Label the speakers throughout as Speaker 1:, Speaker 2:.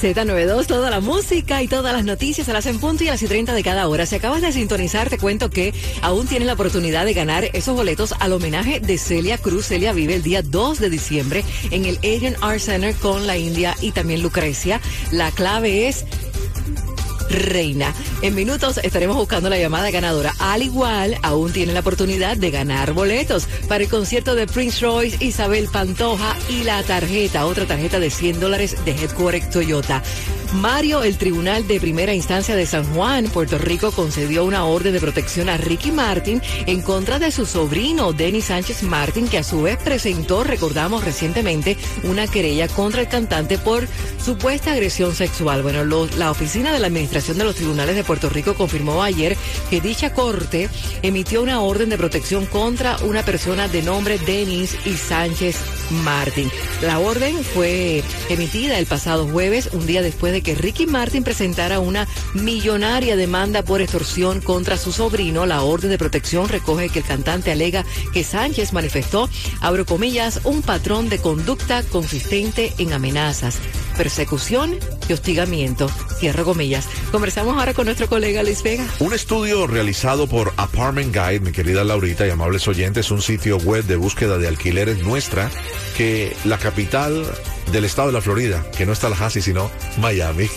Speaker 1: Z92, toda la música y todas las noticias a las en punto y a las y 30 de cada hora. Si acabas de sintonizar, te cuento que aún tienes la oportunidad de ganar esos boletos al homenaje de Celia Cruz. Celia vive el día 2 de diciembre en el Asian Art Center con la India y también Lucrecia. La clave es reina. En minutos estaremos buscando la llamada ganadora. Al igual, aún tiene la oportunidad de ganar boletos para el concierto de Prince Royce, Isabel Pantoja y la tarjeta, otra tarjeta de 100 dólares de Headquarter Toyota. Mario, el Tribunal de Primera Instancia de San Juan, Puerto Rico, concedió una orden de protección a Ricky Martin en contra de su sobrino, Denis Sánchez Martin, que a su vez presentó, recordamos recientemente, una querella contra el cantante por supuesta agresión sexual. Bueno, la oficina de la Administración de los Tribunales de Puerto Rico confirmó ayer que dicha corte emitió una orden de protección contra una persona de nombre Denis y Sánchez Martin. La orden fue emitida el pasado jueves, un día después de que Ricky Martin presentara una millonaria demanda por extorsión contra su sobrino. La orden de protección recoge que el cantante alega que Sánchez manifestó, abro comillas, un patrón de conducta consistente en amenazas, persecución y hostigamiento. Cierro comillas. Conversamos ahora con nuestro colega Luis Vega.
Speaker 2: Un estudio realizado por Apartment Guide, mi querida Laurita y amables oyentes, un sitio web de búsqueda de alquileres, muestra que la capital del estado de la Florida, que no es Tallahassee, sino Miami,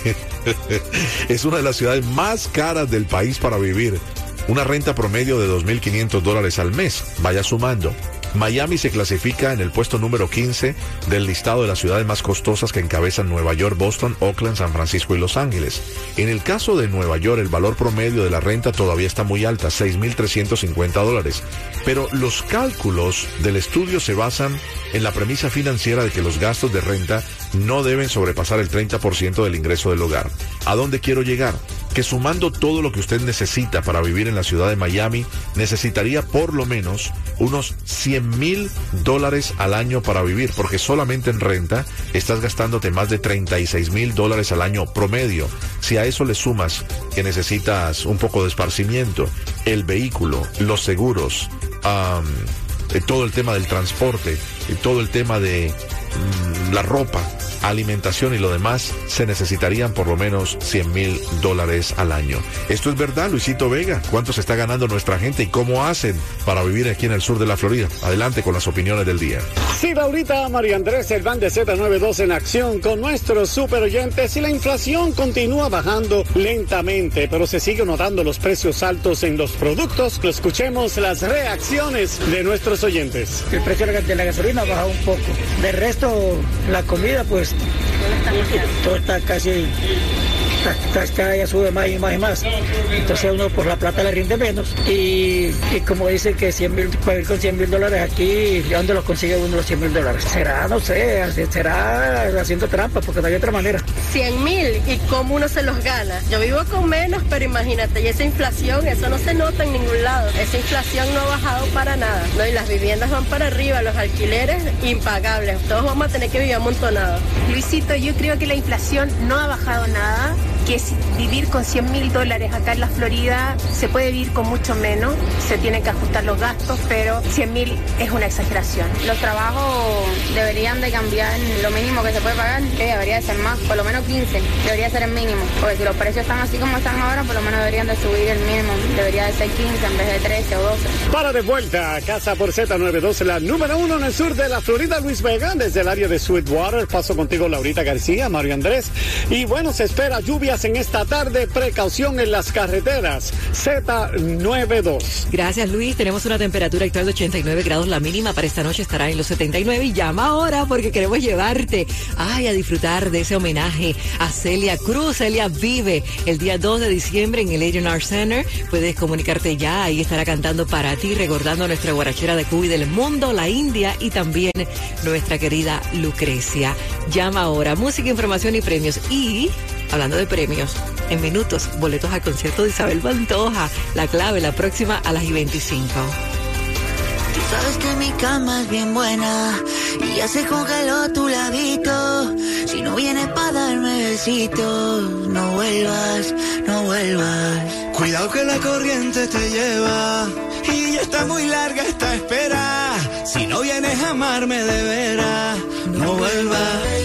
Speaker 2: es una de las ciudades más caras del país para vivir. Una renta promedio de 2.500 dólares al mes. Vaya sumando. Miami se clasifica en el puesto número 15 del listado de las ciudades más costosas que encabezan Nueva York, Boston, Oakland, San Francisco y Los Ángeles. En el caso de Nueva York, el valor promedio de la renta todavía está muy alta, 6.350 dólares. Pero los cálculos del estudio se basan en la premisa financiera de que los gastos de renta no deben sobrepasar el 30% del ingreso del hogar. ¿A dónde quiero llegar? Que sumando todo lo que usted necesita para vivir en la ciudad de Miami, necesitaría por lo menos unos 100 mil dólares al año para vivir, porque solamente en renta estás gastándote más de 36 mil dólares al año promedio. Si a eso le sumas que necesitas un poco de esparcimiento, el vehículo, los seguros, eh, todo el tema del transporte, todo el tema de la ropa, alimentación y lo demás, se necesitarían por lo menos 100 mil dólares al año. Esto es verdad, Luisito Vega. ¿Cuánto se está ganando nuestra gente y cómo hacen para vivir aquí en el sur de la Florida? Adelante con las opiniones del día.
Speaker 3: Sí, Laurita, María Andrés, el van de Z92 en acción con nuestros super oyentes y la inflación continúa bajando lentamente, pero se sigue notando los precios altos en los productos. Escuchemos las reacciones de nuestros oyentes.
Speaker 4: El precio de la gasolina ha bajado un poco. De resto, la comida, pues todo está casi cada día sube más y más y más. Entonces uno por la plata le rinde menos. Y, como dicen que 100 mil, puede ir con 100 mil dólares aquí, ¿de dónde los consigue uno los 100 mil dólares? Será, no sé, será haciendo trampa, porque no hay otra manera.
Speaker 5: 100 mil y cómo uno se los gana. Yo vivo con menos, pero imagínate, y esa inflación, eso no se nota en ningún lado. Esa inflación no ha bajado para nada. ¿no? Y las viviendas van para arriba, los alquileres impagables. Todos vamos a tener que vivir amontonados.
Speaker 6: Luisito, yo creo que la inflación no ha bajado nada que es vivir con 100 mil dólares acá en la Florida se puede vivir con mucho menos, se tienen que ajustar los gastos, pero 100 mil es una exageración.
Speaker 7: Los trabajos deberían de cambiar lo mínimo que se puede pagar, que debería de ser más, por lo menos 15, debería ser el mínimo, porque si los precios están así como están ahora, por lo menos deberían de subir el mínimo, debería de ser 15 en vez de 13 o 12.
Speaker 3: Para de vuelta a Casa por Z92, la número uno en el sur de la Florida, Luis Vega, desde el área de Sweetwater, paso contigo Laurita García, Mario Andrés, y bueno, se espera lluvia en esta tarde. Precaución en las carreteras. Z92.
Speaker 1: Gracias, Luis. Tenemos una temperatura actual de 89 grados. La mínima para esta noche estará en los 79. Y llama ahora porque queremos llevarte a disfrutar de ese homenaje a Celia Cruz. Celia vive el día 2 de diciembre en el Art Center. Puedes comunicarte ya. Ahí estará cantando para ti, recordando nuestra guarachera de Cuba y del mundo, la India y también nuestra querida Lucrecia. Llama ahora. Música, información y premios. Y hablando de premios, en minutos, boletos al concierto de Isabel Pantoja. La clave, la próxima a las y 25.
Speaker 8: Sabes que mi cama es bien buena y ya se congeló tu labito. Si no vienes para darme besitos, no vuelvas, no vuelvas.
Speaker 9: Cuidado que la corriente te lleva y ya está muy larga esta espera. Si no vienes a amarme de veras, no vuelvas.